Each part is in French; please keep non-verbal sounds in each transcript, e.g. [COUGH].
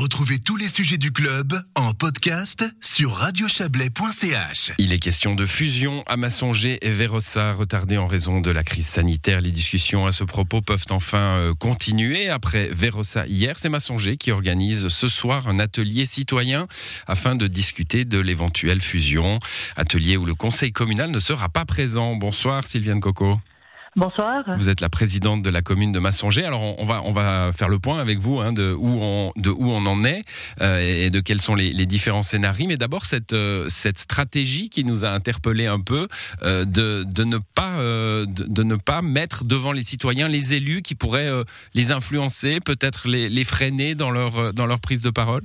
Retrouvez tous les sujets du club en podcast sur radiochablais.ch. Il est question de fusion à Massonger et Vérossa, retardée en raison de la crise sanitaire. Les discussions à ce propos peuvent enfin euh, continuer. Après Vérossa hier, c'est Massonger qui organise ce soir un atelier citoyen afin de discuter de l'éventuelle fusion. Atelier où le conseil communal ne sera pas présent. Bonsoir Sylviane Coco. Bonsoir. Vous êtes la présidente de la commune de Massonger. Alors on va on va faire le point avec vous hein, de où on de où on en est euh, et de quels sont les, les différents scénarios. Mais d'abord cette euh, cette stratégie qui nous a interpellé un peu euh, de de ne pas de, de, ne pas mettre devant les citoyens les élus qui pourraient les influencer, peut-être les, les freiner dans leur dans leur prise de parole?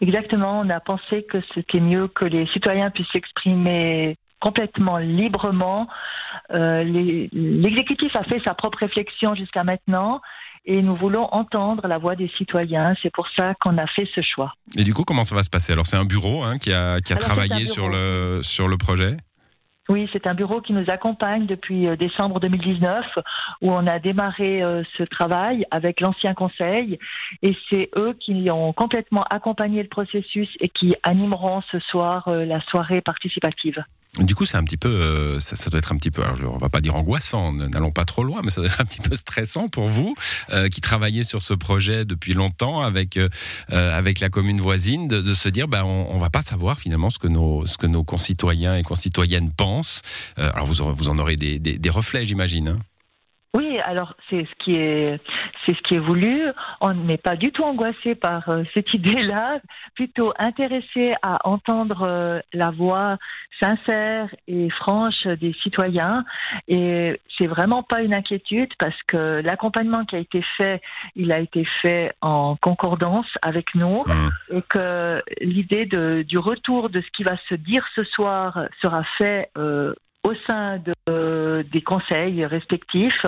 Exactement. On a pensé que c'était mieux que les citoyens puissent s'exprimer complètement librement. Euh, L'exécutif a fait sa propre réflexion jusqu'à maintenant et nous voulons entendre la voix des citoyens. C'est pour ça qu'on a fait ce choix. Et du coup, comment ça va se passer? Alors, c'est un bureau hein, qui a, qui a Alors, travaillé sur le, sur le projet? Oui, c'est un bureau qui nous accompagne depuis euh, décembre 2019, où on a démarré euh, ce travail avec l'ancien conseil, et c'est eux qui ont complètement accompagné le processus et qui animeront ce soir euh, la soirée participative. Du coup, c'est un petit peu, euh, ça, doit être un petit peu, alors on va pas dire angoissant, n'allons pas trop loin, mais ça doit être un petit peu stressant pour vous euh, qui travaillez sur ce projet depuis longtemps avec euh, avec la commune voisine, de, se dire, bah, on, on, va pas savoir finalement ce que nos ce que nos concitoyens et concitoyennes pensent. alors vous vous en aurez des, des, des reflets, j'imagine. Hein oui, alors c'est ce qui est c'est ce qui est voulu. On n'est pas du tout angoissé par euh, cette [LAUGHS] idée-là, plutôt intéressé à entendre euh, la voix sincère et franche des citoyens. Et c'est vraiment pas une inquiétude parce que l'accompagnement qui a été fait, il a été fait en concordance avec nous Mmh. et que l'idée du retour de ce qui va se dire ce soir sera fait euh, au sein de, des conseils respectifs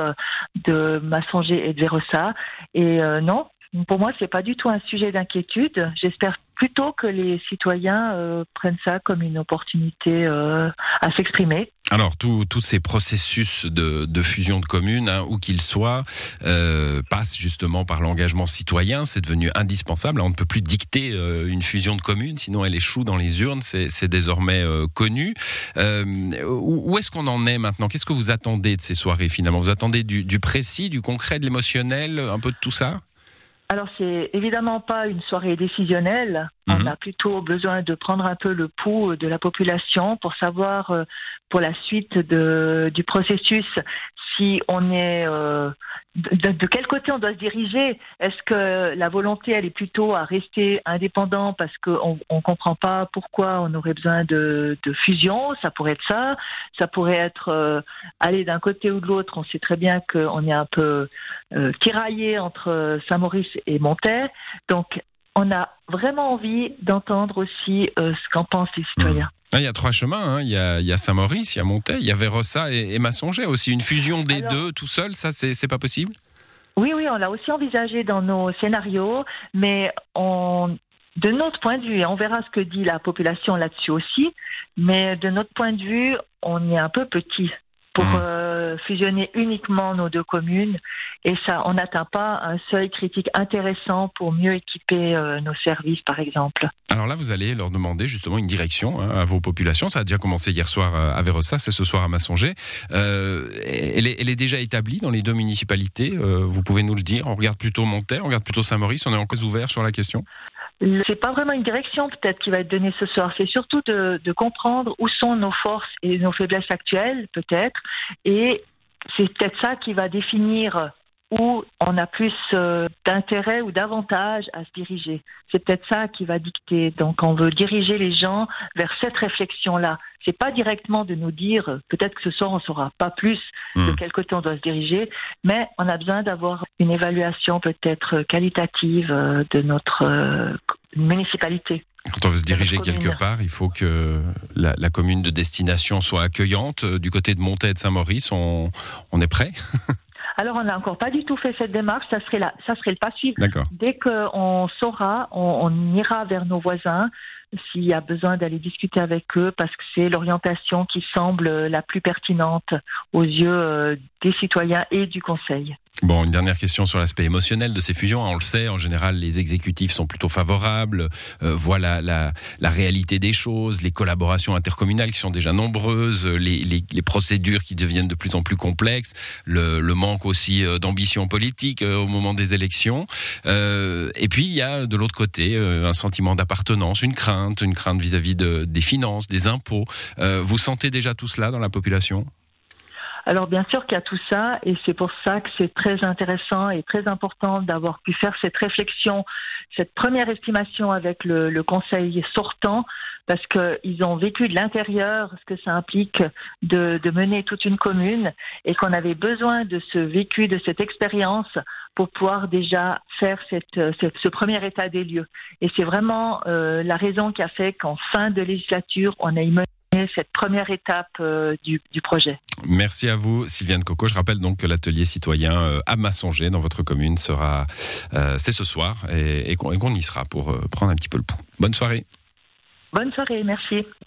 de Massonger et de Vérossa. Et euh, non, pour moi, c'est pas du tout un sujet d'inquiétude. J'espère plutôt que les citoyens euh, prennent ça comme une opportunité euh, à s'exprimer. Alors, tous ces processus de, fusion de communes, hein, où qu'ils soient, euh, passent justement par l'engagement citoyen. C'est devenu indispensable. On ne peut plus dicter une fusion de communes, sinon elle échoue dans les urnes. C'est désormais connu. où, est-ce qu'on en est maintenant? Qu'est-ce que vous attendez de ces soirées finalement? Vous attendez du précis, du concret, de l'émotionnel, un peu de tout ça? Alors c'est évidemment pas une soirée décisionnelle. Mhm. On a plutôt besoin de prendre un peu le pouls de la population pour savoir euh, pour la suite de, du processus si on est euh, de, quel côté on doit se diriger? Est-ce que la volonté elle est plutôt à rester indépendant parce qu'on on comprend pas pourquoi on aurait besoin de, fusion? Ça pourrait être ça. Ça pourrait être euh, aller d'un côté ou de l'autre. On sait très bien qu'on est un peu euh, tiraillé entre Saint-Maurice et Montaix. Donc on a vraiment envie d'entendre aussi ce qu'en pensent les citoyens. Mmh. Il y a trois chemins. Hein. Il, y a, il, y a, Saint-Maurice, il y a Montaix, il y a Vérossa et, et Massonger aussi. Une fusion des Alors, deux tout seul, ça, c'est pas possible? Oui, oui, on l'a aussi envisagé dans nos scénarios, mais on, de notre point de vue, et on verra ce que dit la population là-dessus aussi, mais de notre point de vue, on est un peu petit pour Mmh. euh, fusionner uniquement nos deux communes et ça on n'atteint pas un seuil critique intéressant pour mieux équiper euh, nos services par exemple. Alors là vous allez leur demander justement une direction hein, à vos populations, ça a déjà commencé hier soir à Vérossa, c'est ce soir à Massonger. Euh, elle, est, elle, est, déjà établie dans les deux municipalités, euh, vous pouvez nous le dire, on regarde plutôt Montaix, on regarde plutôt Saint-Maurice, on est encore ouvert sur la question? C'est pas vraiment une direction peut-être qui va être donnée ce soir. C'est surtout de, de, comprendre où sont nos forces et nos faiblesses actuelles, peut-être. Et c'est peut-être ça qui va définir où on a plus euh, d'intérêt ou d'avantage à se diriger. C'est peut-être ça qui va dicter. Donc, on veut diriger les gens vers cette réflexion-là. C'est pas directement de nous dire, peut-être que ce soir on saura pas plus mmh. de quel côté on doit se diriger, mais on a besoin d'avoir une évaluation peut-être qualitative euh, de notre euh, municipalité. Quand on veut se diriger quelque part, il faut que la, la, commune de destination soit accueillante. Du côté de Montaix et de Saint-Maurice, on, on est prêt [LAUGHS] alors, on n'a encore pas du tout fait cette démarche. Ça serait, la, ça serait le pas suivre. Dès qu'on saura, on, on, ira vers nos voisins s'il y a besoin d'aller discuter avec eux parce que c'est l'orientation qui semble la plus pertinente aux yeux des citoyens et du Conseil. Bon, une dernière question sur l'aspect émotionnel de ces fusions. On le sait, en général, les exécutifs sont plutôt favorables, euh, voient la, réalité des choses, les collaborations intercommunales qui sont déjà nombreuses, les, les, procédures qui deviennent de plus en plus complexes, le, manque aussi euh, d'ambition politique euh, au moment des élections. Euh, et puis, il y a de l'autre côté un sentiment d'appartenance, une crainte, une crainte vis-à-vis de, des finances, des impôts. vous sentez déjà tout cela dans la population? Alors bien sûr qu'il y a tout ça et c'est pour ça que c'est très intéressant et très important d'avoir pu faire cette réflexion, cette première estimation avec le, le conseil sortant parce qu'ils ont vécu de l'intérieur ce que ça implique de, mener toute une commune et qu'on avait besoin de ce vécu, de cette expérience pour pouvoir déjà faire cette, cette, ce premier état des lieux. Et c'est vraiment euh, la raison qui a fait qu'en fin de législature, on a mené cette première étape euh, du, projet. Merci à vous, Sylviane Coco. Je rappelle donc que l'atelier citoyen euh, à Massonger, dans votre commune, sera, euh, c'est ce soir et, et qu'on y sera pour prendre un petit peu le pouls. Bonne soirée. Bonne soirée, merci.